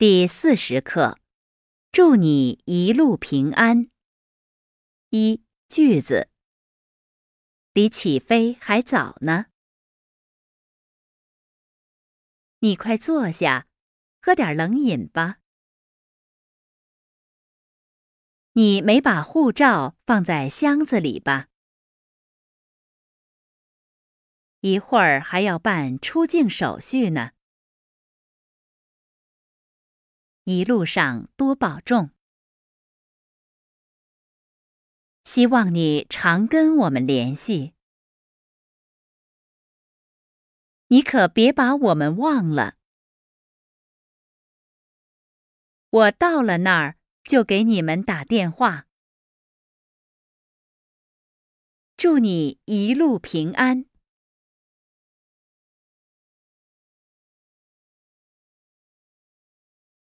第四十课，祝你一路平安。一句子，离起飞还早呢。你快坐下，喝点冷饮吧。你没把护照放在箱子里吧？一会儿还要办出境手续呢。一路上多保重，希望你常跟我们联系。你可别把我们忘了。我到了那儿就给你们打电话。祝你一路平安。